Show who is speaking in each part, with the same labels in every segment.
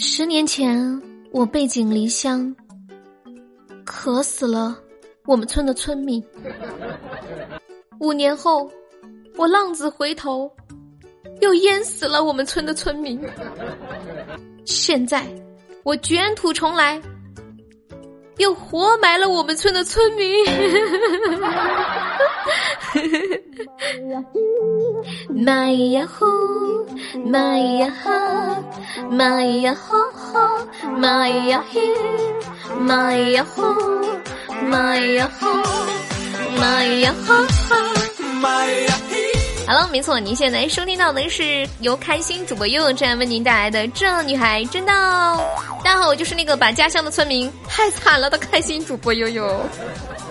Speaker 1: 十年前，我背井离乡，渴死了我们村的村民。五年后，我浪子回头，又淹死了我们村的村民。现在，我卷土重来，又活埋了我们村的村民。玛呀呼，玛呀哈，玛呀哈哈，玛呀嘿，玛呀呼，玛呀哈，玛呀哈哈，玛呀。好了，没错，您现在收听到的是由开心主播悠悠站为您带来的《这女孩真到》。大家好，我就是那个把家乡的村民害惨了的开心主播悠悠。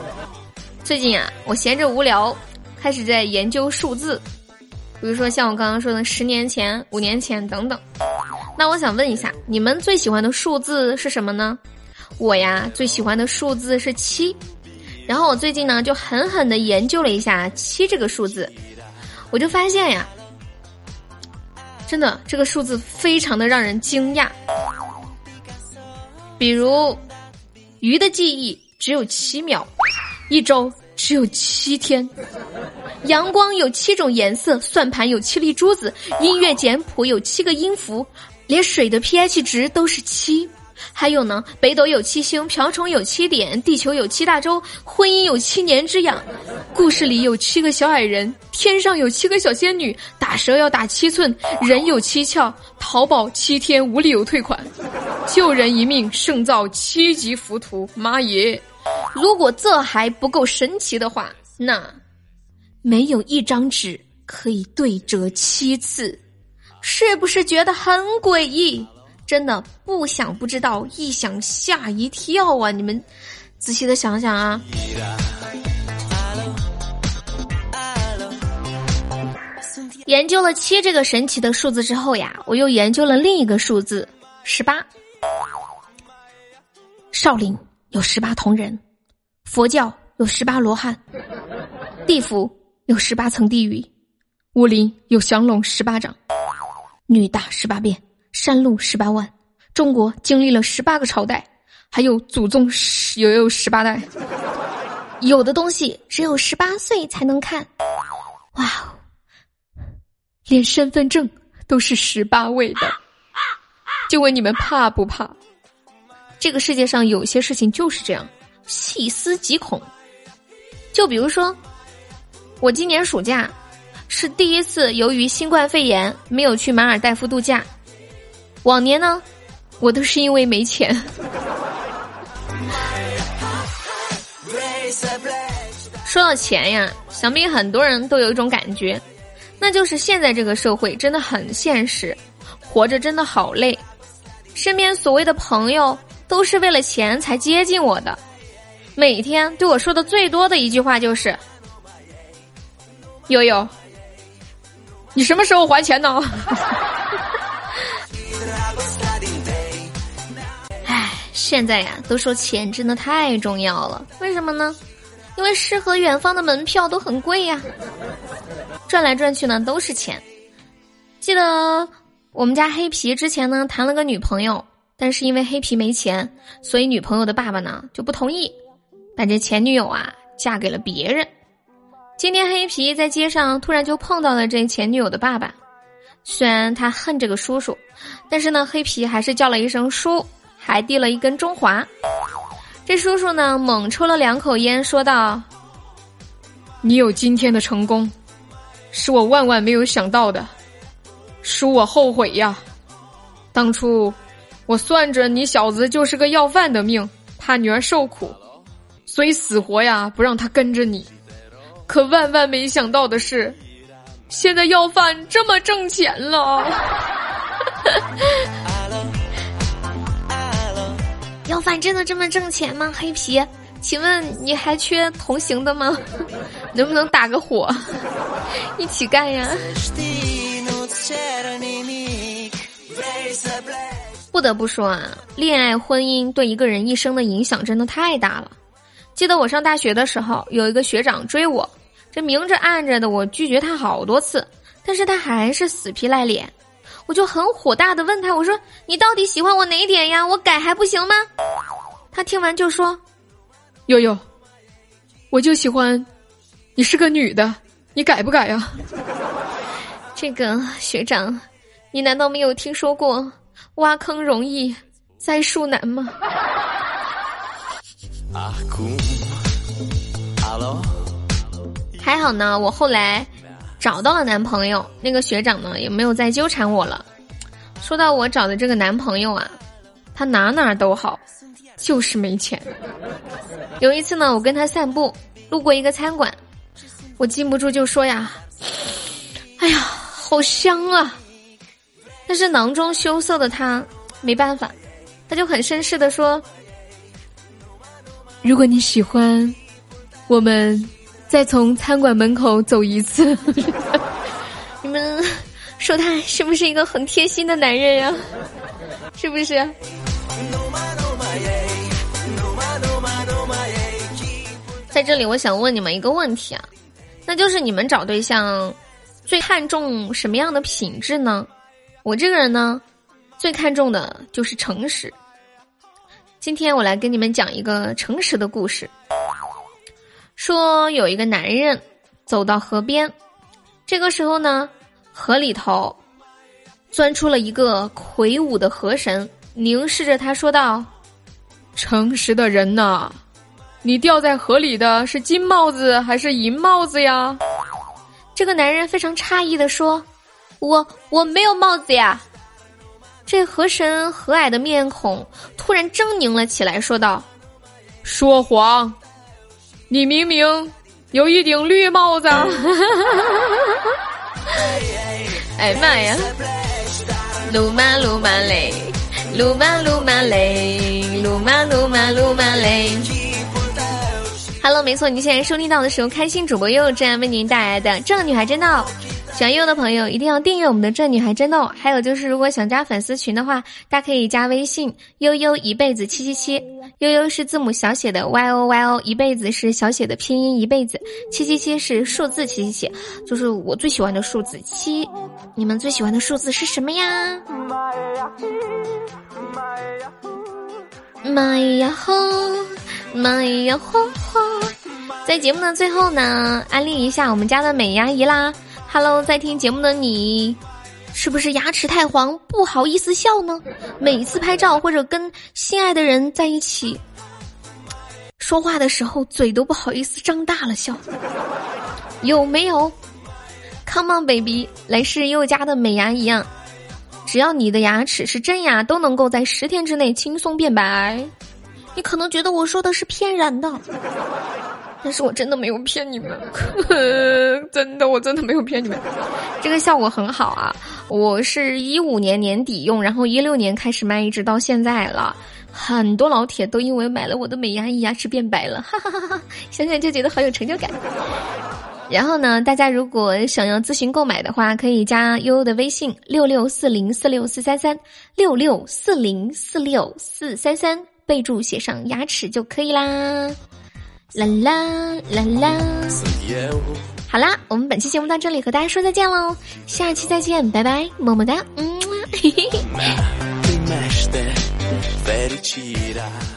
Speaker 1: 最近啊，我闲着无聊。开始在研究数字，比如说像我刚刚说的十年前、五年前等等。那我想问一下，你们最喜欢的数字是什么呢？我呀，最喜欢的数字是七。然后我最近呢，就狠狠的研究了一下七这个数字，我就发现呀，真的这个数字非常的让人惊讶。比如，鱼的记忆只有七秒，一周。只有七天，阳光有七种颜色，算盘有七粒珠子，音乐简谱有七个音符，连水的 pH 值都是七。还有呢，北斗有七星，瓢虫有七点，地球有七大洲，婚姻有七年之痒，故事里有七个小矮人，天上有七个小仙女，打蛇要打七寸，人有七窍，淘宝七天无理由退款，救人一命胜造七级浮屠，妈耶！如果这还不够神奇的话，那没有一张纸可以对折七次，是不是觉得很诡异？真的不想不知道，一想吓一跳啊！你们仔细的想想啊。研究了七这个神奇的数字之后呀，我又研究了另一个数字十八。少林有十八铜人。佛教有十八罗汉，地府有十八层地狱，武林有降龙十八掌，女大十八变，山路十八弯，中国经历了十八个朝代，还有祖宗十也有十八代，有的东西只有十八岁才能看，哇哦，连身份证都是十八位的，就问你们怕不怕？这个世界上有些事情就是这样。细思极恐，就比如说，我今年暑假是第一次由于新冠肺炎没有去马尔代夫度假。往年呢，我都是因为没钱。说到钱呀，想必很多人都有一种感觉，那就是现在这个社会真的很现实，活着真的好累。身边所谓的朋友都是为了钱才接近我的。每天对我说的最多的一句话就是：“悠悠，你什么时候还钱呢？” 唉，现在呀，都说钱真的太重要了，为什么呢？因为诗和远方的门票都很贵呀，转来转去呢都是钱。记得我们家黑皮之前呢谈了个女朋友，但是因为黑皮没钱，所以女朋友的爸爸呢就不同意。把这前女友啊嫁给了别人。今天黑皮在街上突然就碰到了这前女友的爸爸，虽然他恨这个叔叔，但是呢，黑皮还是叫了一声叔，还递了一根中华。这叔叔呢猛抽了两口烟，说道：“你有今天的成功，是我万万没有想到的，叔我后悔呀！当初我算着你小子就是个要饭的命，怕女儿受苦。”所以死活呀不让他跟着你，可万万没想到的是，现在要饭这么挣钱了。要饭真的这么挣钱吗？黑皮，请问你还缺同行的吗？能不能打个火，一起干呀？不得不说啊，恋爱婚姻对一个人一生的影响真的太大了。记得我上大学的时候，有一个学长追我，这明着暗着的，我拒绝他好多次，但是他还是死皮赖脸。我就很火大的问他，我说你到底喜欢我哪点呀？我改还不行吗？他听完就说：“
Speaker 2: 悠悠，我就喜欢你是个女的，你改不改呀？”
Speaker 1: 这个学长，你难道没有听说过挖坑容易栽树难吗？还好呢，我后来找到了男朋友，那个学长呢也没有再纠缠我了。说到我找的这个男朋友啊，他哪哪都好，就是没钱。有一次呢，我跟他散步，路过一个餐馆，我禁不住就说呀：“哎呀。”好香啊！但是囊中羞涩的他没办法，他就很绅士的说：“
Speaker 2: 如果你喜欢，我们再从餐馆门口走一次。”
Speaker 1: 你们说他是不是一个很贴心的男人呀？是不是？在这里，我想问你们一个问题啊，那就是你们找对象。最看重什么样的品质呢？我这个人呢，最看重的就是诚实。今天我来跟你们讲一个诚实的故事。说有一个男人走到河边，这个时候呢，河里头钻出了一个魁梧的河神，凝视着他说道：“
Speaker 2: 诚实的人呐，你掉在河里的是金帽子还是银帽子呀？”
Speaker 1: 这个男人非常诧异的说：“我我没有帽子呀。”这河神和蔼的面孔突然狰狞了起来，说道：“
Speaker 2: 说谎！你明明有一顶绿帽子。”
Speaker 1: 哎妈呀！路马路马嘞，路马路马嘞，路马路马路马嘞。Hello，没错，您现在收听到的是由开心主播悠悠正为您带来的《正女孩真闹》。喜欢悠悠的朋友一定要订阅我们的《正女孩真闹》。还有就是，如果想加粉丝群的话，大家可以加微信悠悠一辈子七七七，悠悠是字母小写的 Y O Y O，一辈子是小写的拼音一辈子，七七七是数字七七七，就是我最喜欢的数字七。你们最喜欢的数字是什么呀？妈呀吼！妈呀吼吼！在节目的最后呢，安利一下我们家的美牙姨啦。Hello，在听节目的你，是不是牙齿太黄不好意思笑呢？每次拍照或者跟心爱的人在一起说话的时候，嘴都不好意思张大了笑，有没有？Come on baby，来试佑家的美牙仪啊！只要你的牙齿是真牙，都能够在十天之内轻松变白。你可能觉得我说的是骗人的，但是我真的没有骗你们，真的，我真的没有骗你们，这个效果很好啊！我是一五年年底用，然后一六年开始卖，一直到现在了，很多老铁都因为买了我的美牙仪，牙齿变白了，哈哈哈哈！想想就觉得好有成就感。然后呢，大家如果想要咨询购买的话，可以加悠悠的微信六六四零四六四三三六六四零四六四三三。备注写上牙齿就可以啦，啦啦啦啦。好啦，我们本期节目到这里，和大家说再见喽，下期再见，拜拜，么么哒，嗯。